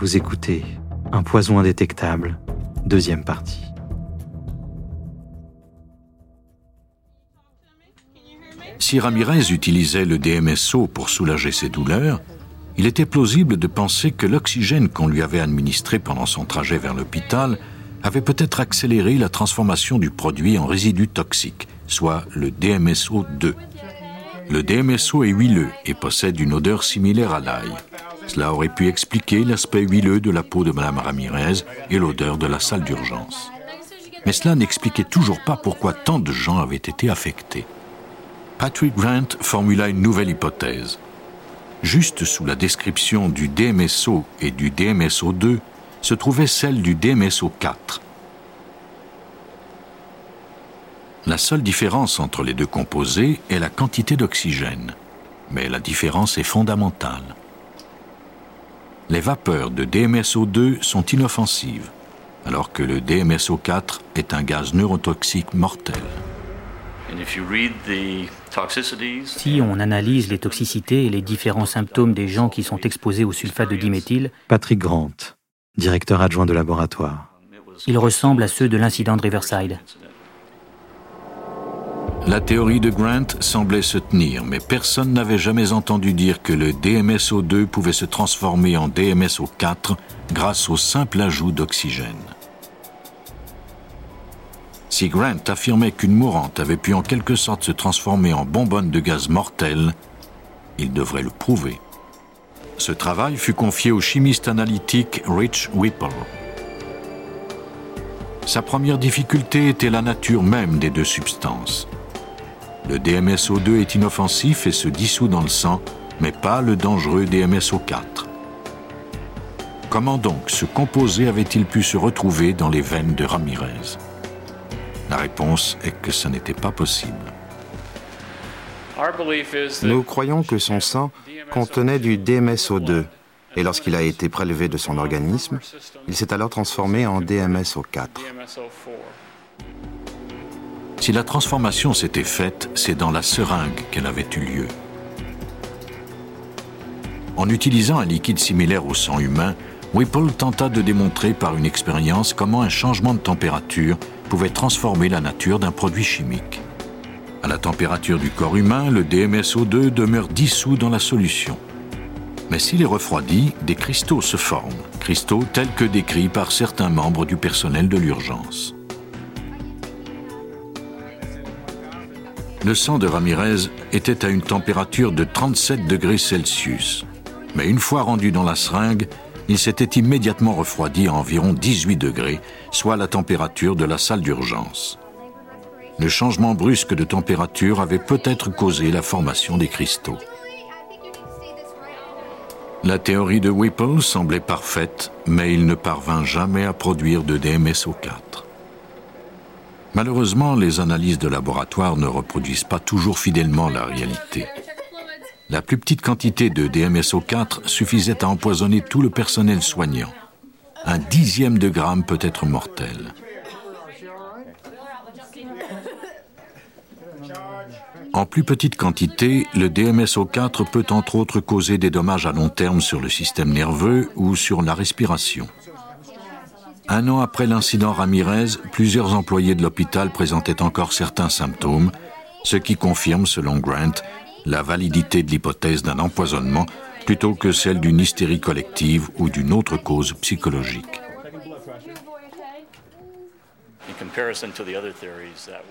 Vous écoutez Un poison indétectable, deuxième partie. Si Ramirez utilisait le DMSO pour soulager ses douleurs, il était plausible de penser que l'oxygène qu'on lui avait administré pendant son trajet vers l'hôpital avait peut-être accéléré la transformation du produit en résidu toxique, soit le DMSO2. Le DMSO est huileux et possède une odeur similaire à l'ail. Cela aurait pu expliquer l'aspect huileux de la peau de Mme Ramirez et l'odeur de la salle d'urgence. Mais cela n'expliquait toujours pas pourquoi tant de gens avaient été affectés. Patrick Grant formula une nouvelle hypothèse. Juste sous la description du DMSO et du DMSO2 se trouvait celle du DMSO4. La seule différence entre les deux composés est la quantité d'oxygène, mais la différence est fondamentale. Les vapeurs de DMSO2 sont inoffensives, alors que le DMSO4 est un gaz neurotoxique mortel. Si on analyse les toxicités et les différents symptômes des gens qui sont exposés au sulfate de diméthyle, Patrick Grant, directeur adjoint de laboratoire. Ils ressemblent à ceux de l'incident de Riverside. La théorie de Grant semblait se tenir, mais personne n'avait jamais entendu dire que le DMSO2 pouvait se transformer en DMSO4 grâce au simple ajout d'oxygène. Si Grant affirmait qu'une mourante avait pu en quelque sorte se transformer en bonbonne de gaz mortel, il devrait le prouver. Ce travail fut confié au chimiste analytique Rich Whipple. Sa première difficulté était la nature même des deux substances. Le DMSO2 est inoffensif et se dissout dans le sang, mais pas le dangereux DMSO4. Comment donc ce composé avait-il pu se retrouver dans les veines de Ramirez? La réponse est que ce n'était pas possible. Nous croyons que son sang contenait du DMSO2 et lorsqu'il a été prélevé de son organisme, il s'est alors transformé en DMSO4. Si la transformation s'était faite, c'est dans la seringue qu'elle avait eu lieu. En utilisant un liquide similaire au sang humain, Whipple tenta de démontrer par une expérience comment un changement de température pouvait transformer la nature d'un produit chimique. À la température du corps humain, le DMSO2 demeure dissous dans la solution. Mais s'il est refroidi, des cristaux se forment, cristaux tels que décrits par certains membres du personnel de l'urgence. Le sang de Ramirez était à une température de 37 degrés Celsius. Mais une fois rendu dans la seringue, il s'était immédiatement refroidi à environ 18 degrés, soit la température de la salle d'urgence. Le changement brusque de température avait peut-être causé la formation des cristaux. La théorie de Whipple semblait parfaite, mais il ne parvint jamais à produire de DMSO4. Malheureusement, les analyses de laboratoire ne reproduisent pas toujours fidèlement la réalité. La plus petite quantité de DMSO4 suffisait à empoisonner tout le personnel soignant. Un dixième de gramme peut être mortel. En plus petite quantité, le DMSO4 peut entre autres causer des dommages à long terme sur le système nerveux ou sur la respiration. Un an après l'incident Ramirez, plusieurs employés de l'hôpital présentaient encore certains symptômes, ce qui confirme, selon Grant, la validité de l'hypothèse d'un empoisonnement plutôt que celle d'une hystérie collective ou d'une autre cause psychologique.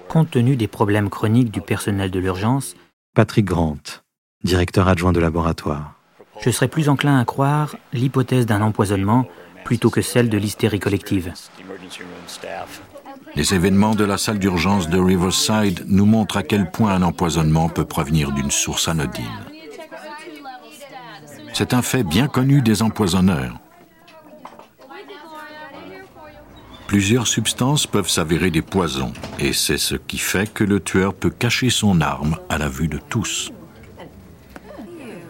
Compte tenu des problèmes chroniques du personnel de l'urgence, Patrick Grant, directeur adjoint de laboratoire. Je serais plus enclin à croire l'hypothèse d'un empoisonnement plutôt que celle de l'hystérie collective. Les événements de la salle d'urgence de Riverside nous montrent à quel point un empoisonnement peut provenir d'une source anodine. C'est un fait bien connu des empoisonneurs. Plusieurs substances peuvent s'avérer des poisons, et c'est ce qui fait que le tueur peut cacher son arme à la vue de tous.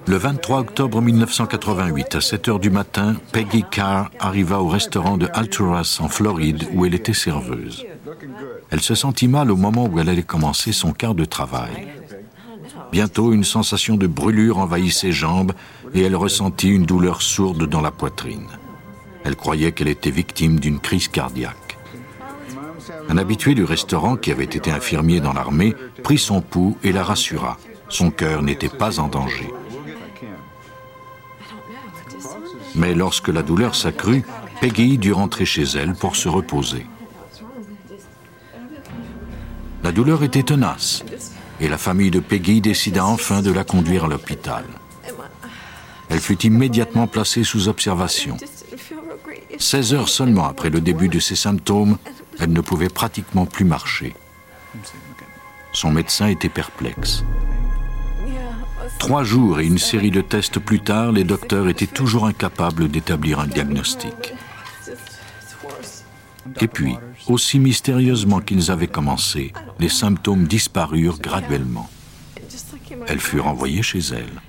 Le 23 octobre 1988, à 7 heures du matin, Peggy Carr arriva au restaurant de Alturas en Floride où elle était serveuse. Elle se sentit mal au moment où elle allait commencer son quart de travail. Bientôt, une sensation de brûlure envahit ses jambes et elle ressentit une douleur sourde dans la poitrine. Elle croyait qu'elle était victime d'une crise cardiaque. Un habitué du restaurant qui avait été infirmier dans l'armée prit son pouls et la rassura. Son cœur n'était pas en danger. Mais lorsque la douleur s'accrut, Peggy dut rentrer chez elle pour se reposer. La douleur était tenace et la famille de Peggy décida enfin de la conduire à l'hôpital. Elle fut immédiatement placée sous observation. 16 heures seulement après le début de ses symptômes, elle ne pouvait pratiquement plus marcher. Son médecin était perplexe. Trois jours et une série de tests plus tard, les docteurs étaient toujours incapables d'établir un diagnostic. Et puis, aussi mystérieusement qu'ils avaient commencé, les symptômes disparurent graduellement. Elle fut renvoyée chez elle.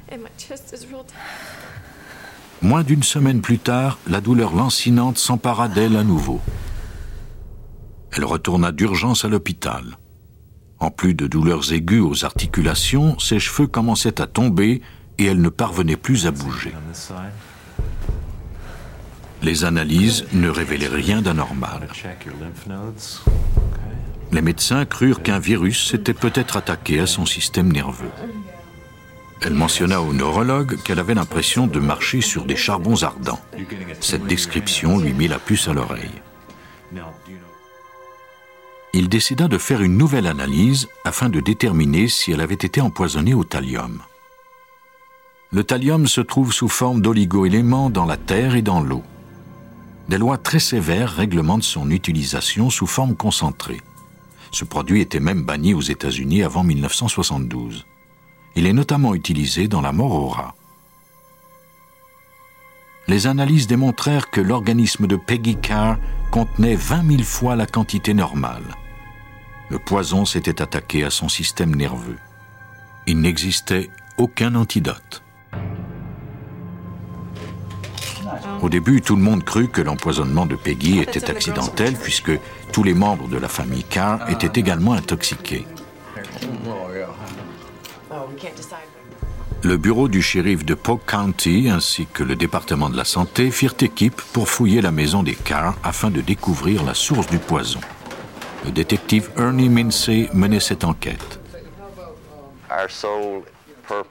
Moins d'une semaine plus tard, la douleur lancinante s'empara d'elle à nouveau. Elle retourna d'urgence à l'hôpital. En plus de douleurs aiguës aux articulations, ses cheveux commençaient à tomber et elle ne parvenait plus à bouger. Les analyses ne révélaient rien d'anormal. Les médecins crurent qu'un virus s'était peut-être attaqué à son système nerveux. Elle mentionna au neurologue qu'elle avait l'impression de marcher sur des charbons ardents. Cette description lui mit la puce à l'oreille. Il décida de faire une nouvelle analyse afin de déterminer si elle avait été empoisonnée au thallium. Le thallium se trouve sous forme d'oligo-éléments dans la terre et dans l'eau des lois très sévères réglementent son utilisation sous forme concentrée. Ce produit était même banni aux États-Unis avant 1972. Il est notamment utilisé dans la mort au rat. Les analyses démontrèrent que l'organisme de Peggy Carr contenait 20 000 fois la quantité normale. Le poison s'était attaqué à son système nerveux. Il n'existait aucun antidote. Au début, tout le monde crut que l'empoisonnement de Peggy était accidentel puisque tous les membres de la famille Carr étaient également intoxiqués. Le bureau du shérif de Polk County ainsi que le département de la santé firent équipe pour fouiller la maison des Carr afin de découvrir la source du poison. Le détective Ernie Minsey menait cette enquête.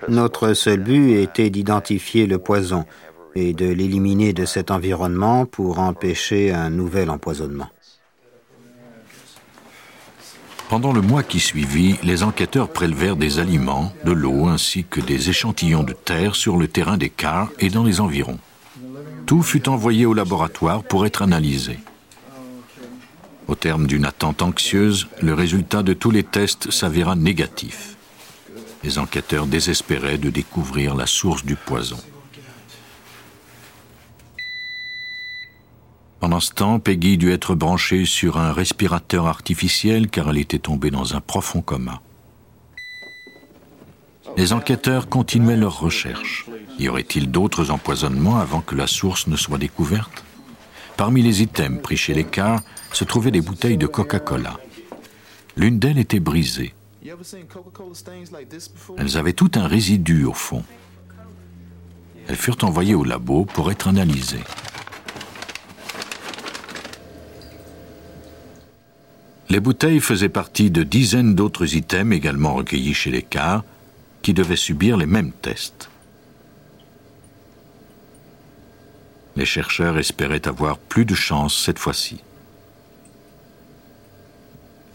Notre seul but était d'identifier le poison et de l'éliminer de cet environnement pour empêcher un nouvel empoisonnement. Pendant le mois qui suivit, les enquêteurs prélevèrent des aliments, de l'eau ainsi que des échantillons de terre sur le terrain des cars et dans les environs. Tout fut envoyé au laboratoire pour être analysé. Au terme d'une attente anxieuse, le résultat de tous les tests s'avéra négatif. Les enquêteurs désespéraient de découvrir la source du poison. Pendant ce temps, Peggy dut être branchée sur un respirateur artificiel car elle était tombée dans un profond coma. Les enquêteurs continuaient leurs recherches. Y aurait-il d'autres empoisonnements avant que la source ne soit découverte? Parmi les items pris chez les cars se trouvaient des bouteilles de Coca-Cola. L'une d'elles était brisée. Elles avaient tout un résidu au fond. Elles furent envoyées au labo pour être analysées. Les bouteilles faisaient partie de dizaines d'autres items également recueillis chez les cars qui devaient subir les mêmes tests. Les chercheurs espéraient avoir plus de chance cette fois-ci.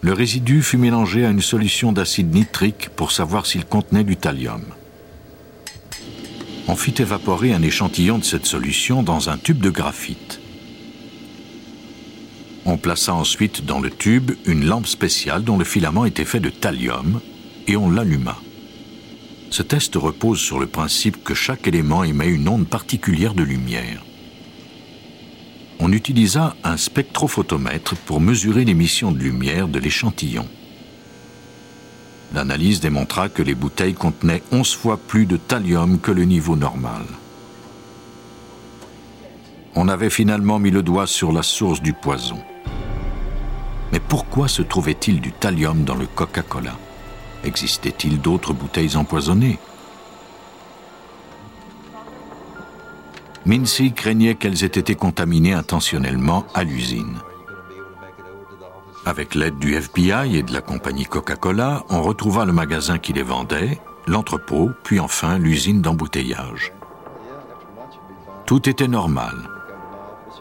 Le résidu fut mélangé à une solution d'acide nitrique pour savoir s'il contenait du thallium. On fit évaporer un échantillon de cette solution dans un tube de graphite. On plaça ensuite dans le tube une lampe spéciale dont le filament était fait de thallium et on l'alluma. Ce test repose sur le principe que chaque élément émet une onde particulière de lumière. On utilisa un spectrophotomètre pour mesurer l'émission de lumière de l'échantillon. L'analyse démontra que les bouteilles contenaient 11 fois plus de thallium que le niveau normal on avait finalement mis le doigt sur la source du poison. Mais pourquoi se trouvait-il du thallium dans le Coca-Cola? Existait-il d'autres bouteilles empoisonnées? Mincy craignait qu'elles aient été contaminées intentionnellement à l'usine. Avec l'aide du FBI et de la compagnie Coca-Cola, on retrouva le magasin qui les vendait, l'entrepôt, puis enfin l'usine d'embouteillage. Tout était normal.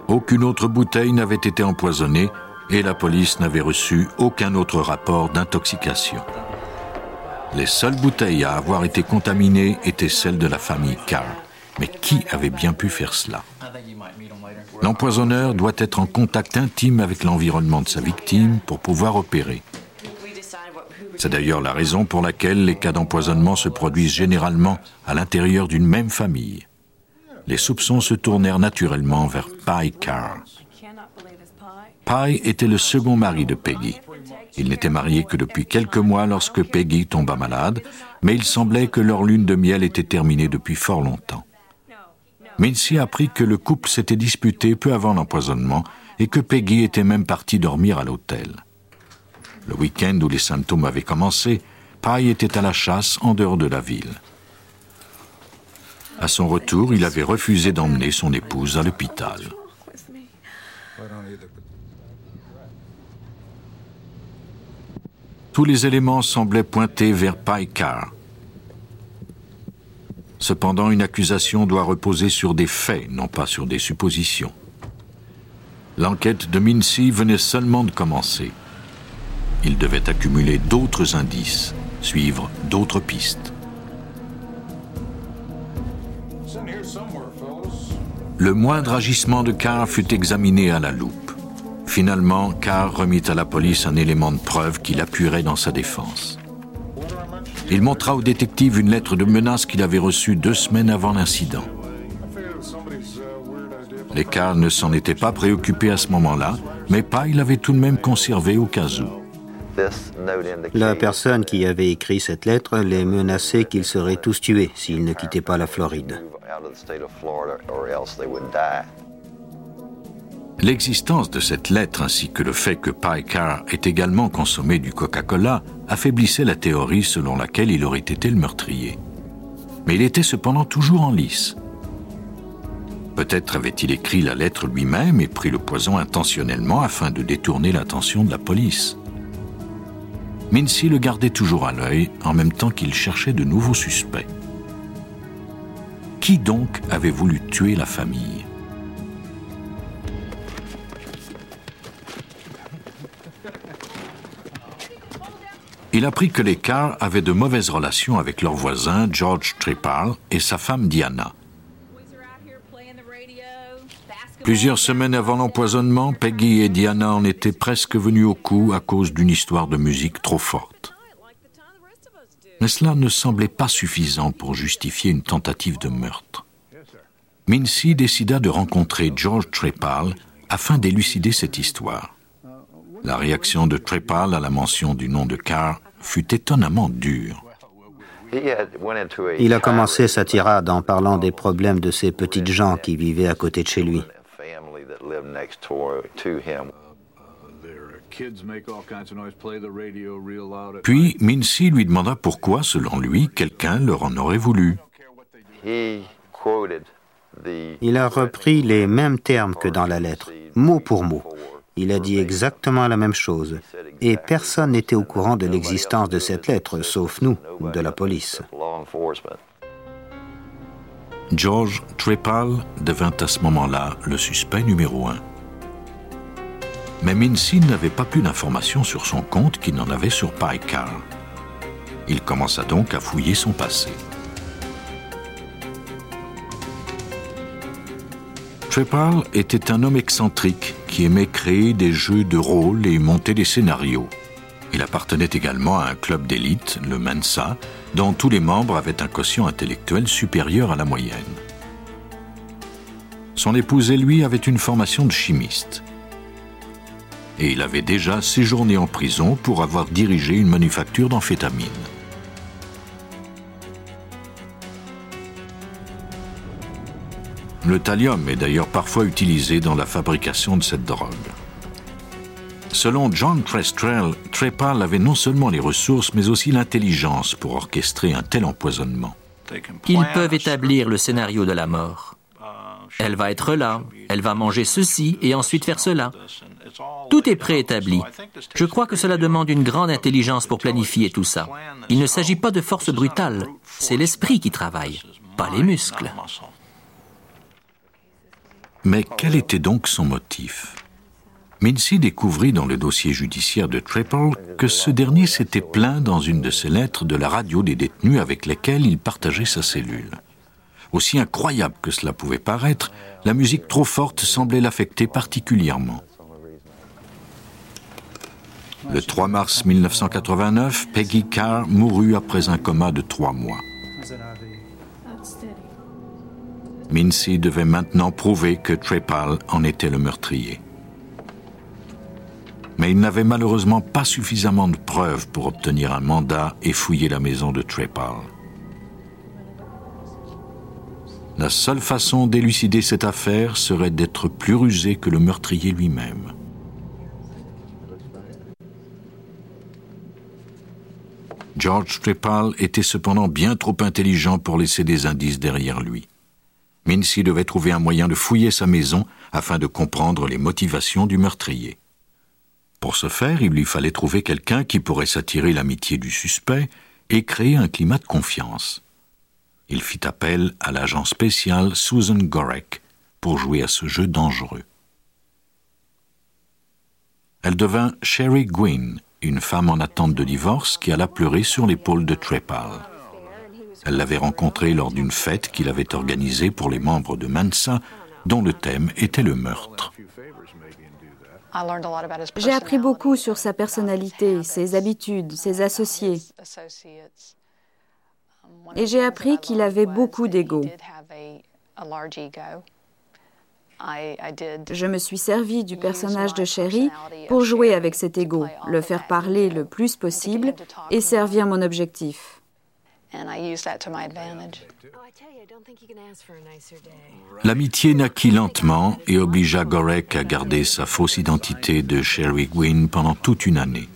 Aucune autre bouteille n'avait été empoisonnée et la police n'avait reçu aucun autre rapport d'intoxication. Les seules bouteilles à avoir été contaminées étaient celles de la famille Carr. Mais qui avait bien pu faire cela L'empoisonneur doit être en contact intime avec l'environnement de sa victime pour pouvoir opérer. C'est d'ailleurs la raison pour laquelle les cas d'empoisonnement se produisent généralement à l'intérieur d'une même famille. Les soupçons se tournèrent naturellement vers Pye Carr. Pye était le second mari de Peggy. Il n'était marié que depuis quelques mois lorsque Peggy tomba malade, mais il semblait que leur lune de miel était terminée depuis fort longtemps. Mincy apprit que le couple s'était disputé peu avant l'empoisonnement et que Peggy était même partie dormir à l'hôtel. Le week-end où les symptômes avaient commencé, Pye était à la chasse en dehors de la ville. À son retour, il avait refusé d'emmener son épouse à l'hôpital. Tous les éléments semblaient pointer vers Carr. Cependant, une accusation doit reposer sur des faits, non pas sur des suppositions. L'enquête de Mincy venait seulement de commencer. Il devait accumuler d'autres indices, suivre d'autres pistes. Le moindre agissement de Carr fut examiné à la loupe. Finalement, Carr remit à la police un élément de preuve qu'il appuierait dans sa défense. Il montra au détective une lettre de menace qu'il avait reçue deux semaines avant l'incident. Les Carr ne s'en étaient pas préoccupés à ce moment-là, mais Pyle l'avait tout de même conservé au cas où. La personne qui avait écrit cette lettre les menaçait qu'ils seraient tous tués s'ils ne quittaient pas la Floride. L'existence de cette lettre ainsi que le fait que Carr ait également consommé du Coca-Cola affaiblissait la théorie selon laquelle il aurait été le meurtrier. Mais il était cependant toujours en lice. Peut-être avait-il écrit la lettre lui-même et pris le poison intentionnellement afin de détourner l'attention de la police. Mincy le gardait toujours à l'œil en même temps qu'il cherchait de nouveaux suspects. Qui donc avait voulu tuer la famille? Il apprit que les Carr avaient de mauvaises relations avec leur voisin George Trippal et sa femme Diana. Plusieurs semaines avant l'empoisonnement, Peggy et Diana en étaient presque venues au coup à cause d'une histoire de musique trop forte. Mais cela ne semblait pas suffisant pour justifier une tentative de meurtre. Mincy décida de rencontrer George Trepal afin d'élucider cette histoire. La réaction de Trepal à la mention du nom de Carr fut étonnamment dure. Il a commencé sa tirade en parlant des problèmes de ces petites gens qui vivaient à côté de chez lui. Puis Mincy lui demanda pourquoi, selon lui, quelqu'un leur en aurait voulu. Il a repris les mêmes termes que dans la lettre, mot pour mot. Il a dit exactement la même chose. Et personne n'était au courant de l'existence de cette lettre, sauf nous, de la police. George Trippal devint à ce moment-là le suspect numéro un. Mais Mincy n'avait pas plus d'informations sur son compte qu'il n'en avait sur Pike Carr. Il commença donc à fouiller son passé. Trippal était un homme excentrique qui aimait créer des jeux de rôle et monter des scénarios. Il appartenait également à un club d'élite, le Mensa, dont tous les membres avaient un quotient intellectuel supérieur à la moyenne. Son épouse et lui avaient une formation de chimiste. Et il avait déjà séjourné en prison pour avoir dirigé une manufacture d'amphétamines. Le thallium est d'ailleurs parfois utilisé dans la fabrication de cette drogue. Selon John Prestrel, Trepal avait non seulement les ressources, mais aussi l'intelligence pour orchestrer un tel empoisonnement. Ils peuvent établir le scénario de la mort. elle va être là, elle va manger ceci et ensuite faire cela. Tout est préétabli. Je crois que cela demande une grande intelligence pour planifier tout ça. Il ne s'agit pas de force brutale, c'est l'esprit qui travaille, pas les muscles. Mais quel était donc son motif? Mincy découvrit dans le dossier judiciaire de Triple que ce dernier s'était plaint dans une de ses lettres de la radio des détenus avec lesquels il partageait sa cellule. Aussi incroyable que cela pouvait paraître, la musique trop forte semblait l'affecter particulièrement. Le 3 mars 1989, Peggy Carr mourut après un coma de trois mois. Mincy devait maintenant prouver que Trepal en était le meurtrier. Mais il n'avait malheureusement pas suffisamment de preuves pour obtenir un mandat et fouiller la maison de Trepal. La seule façon d'élucider cette affaire serait d'être plus rusé que le meurtrier lui-même. George Trepal était cependant bien trop intelligent pour laisser des indices derrière lui. Mincy devait trouver un moyen de fouiller sa maison afin de comprendre les motivations du meurtrier. Pour ce faire, il lui fallait trouver quelqu'un qui pourrait s'attirer l'amitié du suspect et créer un climat de confiance. Il fit appel à l'agent spécial Susan Gorek pour jouer à ce jeu dangereux. Elle devint Sherry Gwynn, une femme en attente de divorce qui alla pleurer sur l'épaule de Trepal. Elle l'avait rencontré lors d'une fête qu'il avait organisée pour les membres de Mensa, dont le thème était le meurtre. J'ai appris beaucoup sur sa personnalité, ses habitudes, ses associés. Et j'ai appris qu'il avait beaucoup d'ego. Je me suis servi du personnage de Sherry pour jouer avec cet ego, le faire parler le plus possible et servir mon objectif. L'amitié naquit lentement et obligea Gorek à garder sa fausse identité de Sherry Gwynn pendant toute une année.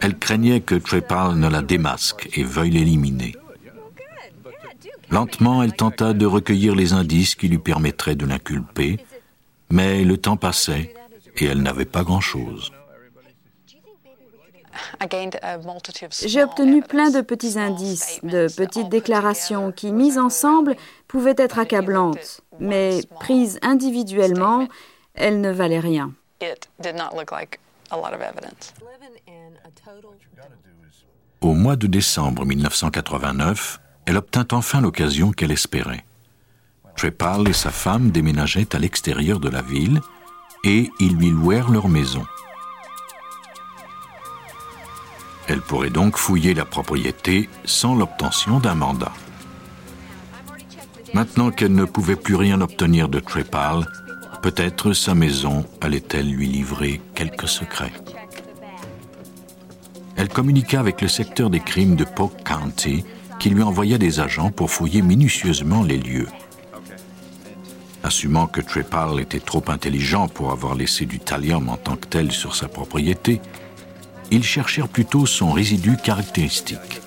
Elle craignait que Trepal ne la démasque et veuille l'éliminer. Lentement, elle tenta de recueillir les indices qui lui permettraient de l'inculper, mais le temps passait et elle n'avait pas grand-chose. J'ai obtenu plein de petits indices, de petites déclarations qui, mises ensemble, pouvaient être accablantes, mais prises individuellement, elles ne valaient rien. Au mois de décembre 1989, elle obtint enfin l'occasion qu'elle espérait. Trepal et sa femme déménageaient à l'extérieur de la ville et ils lui louèrent leur maison. Elle pourrait donc fouiller la propriété sans l'obtention d'un mandat. Maintenant qu'elle ne pouvait plus rien obtenir de Trepal, peut-être sa maison allait-elle lui livrer quelques secrets. Elle communiqua avec le secteur des crimes de Polk County qui lui envoya des agents pour fouiller minutieusement les lieux. Assumant que Trepal était trop intelligent pour avoir laissé du thallium en tant que tel sur sa propriété, ils cherchèrent plutôt son résidu caractéristique.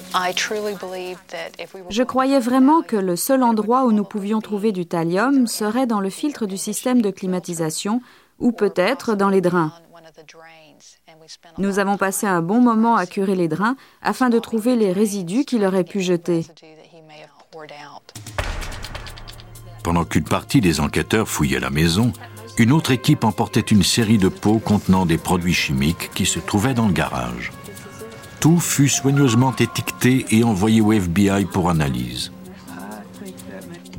Je croyais vraiment que le seul endroit où nous pouvions trouver du thallium serait dans le filtre du système de climatisation ou peut-être dans les drains. Nous avons passé un bon moment à curer les drains afin de trouver les résidus qu'il aurait pu jeter. Pendant qu'une partie des enquêteurs fouillait la maison, une autre équipe emportait une série de pots contenant des produits chimiques qui se trouvaient dans le garage. Tout fut soigneusement étiqueté et envoyé au FBI pour analyse.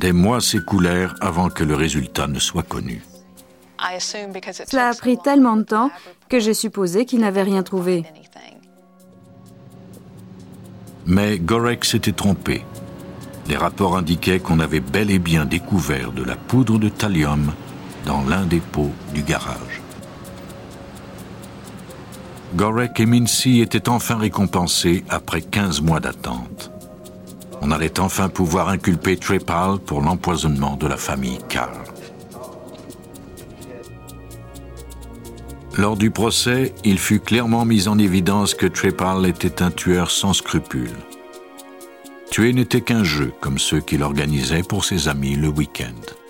Des mois s'écoulèrent avant que le résultat ne soit connu. Cela a pris tellement de temps que j'ai supposé qu'il n'avait rien trouvé. Mais Gorek s'était trompé. Les rapports indiquaient qu'on avait bel et bien découvert de la poudre de thallium dans l'un des pots du garage. Gorek et Mincy étaient enfin récompensés après 15 mois d'attente. On allait enfin pouvoir inculper Trepal pour l'empoisonnement de la famille Carr. Lors du procès, il fut clairement mis en évidence que Trepal était un tueur sans scrupules. Tuer n'était qu'un jeu, comme ceux qu'il organisait pour ses amis le week-end.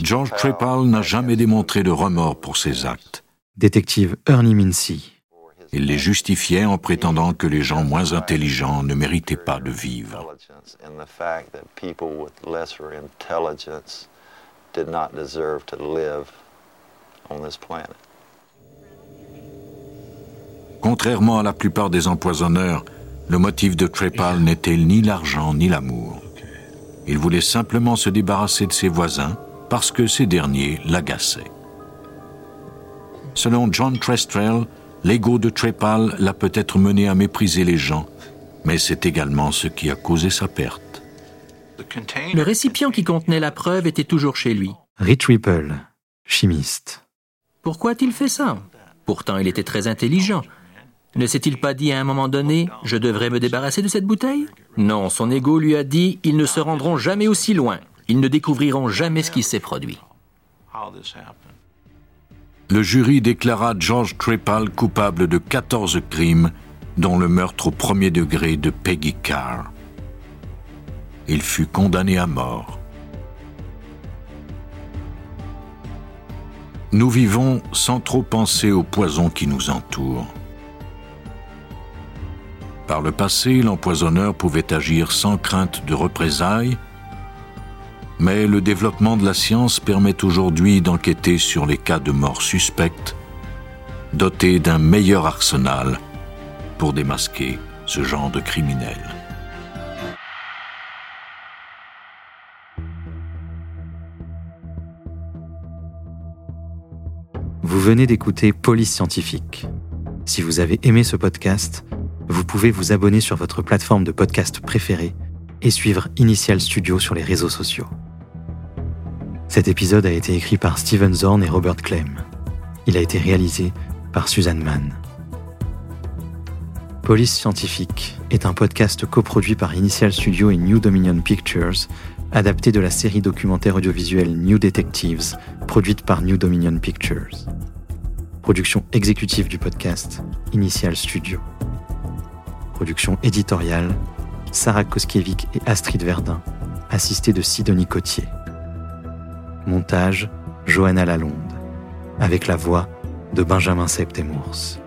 George Trepal n'a jamais démontré de remords pour ses actes. Détective Ernie Mincy. Il les justifiait en prétendant que les gens moins intelligents ne méritaient pas de vivre. Contrairement à la plupart des empoisonneurs, le motif de Trepal n'était ni l'argent ni l'amour. Il voulait simplement se débarrasser de ses voisins parce que ces derniers l'agaçaient. Selon John Trestrell, l'ego de Trepal l'a peut-être mené à mépriser les gens, mais c'est également ce qui a causé sa perte. Le récipient qui contenait la preuve était toujours chez lui. Rich Ripple, chimiste. Pourquoi a-t-il fait ça? Pourtant, il était très intelligent. Ne s'est-il pas dit à un moment donné, je devrais me débarrasser de cette bouteille Non, son ego lui a dit, ils ne se rendront jamais aussi loin. Ils ne découvriront jamais ce qui s'est produit. Le jury déclara George Trepal coupable de 14 crimes, dont le meurtre au premier degré de Peggy Carr. Il fut condamné à mort. Nous vivons sans trop penser au poison qui nous entoure. Par le passé, l'empoisonneur pouvait agir sans crainte de représailles, mais le développement de la science permet aujourd'hui d'enquêter sur les cas de mort suspectes, dotés d'un meilleur arsenal pour démasquer ce genre de criminels. Vous venez d'écouter Police Scientifique. Si vous avez aimé ce podcast, vous pouvez vous abonner sur votre plateforme de podcast préférée et suivre Initial Studio sur les réseaux sociaux. Cet épisode a été écrit par Steven Zorn et Robert Clem. Il a été réalisé par Suzanne Mann. Police Scientifique est un podcast coproduit par Initial Studio et New Dominion Pictures, adapté de la série documentaire audiovisuelle New Detectives, produite par New Dominion Pictures. Production exécutive du podcast, Initial Studio. Production éditoriale, Sarah Koskiewicz et Astrid Verdun, assistée de Sidonie Cotier. Montage, Johanna Lalonde, avec la voix de Benjamin Septemours.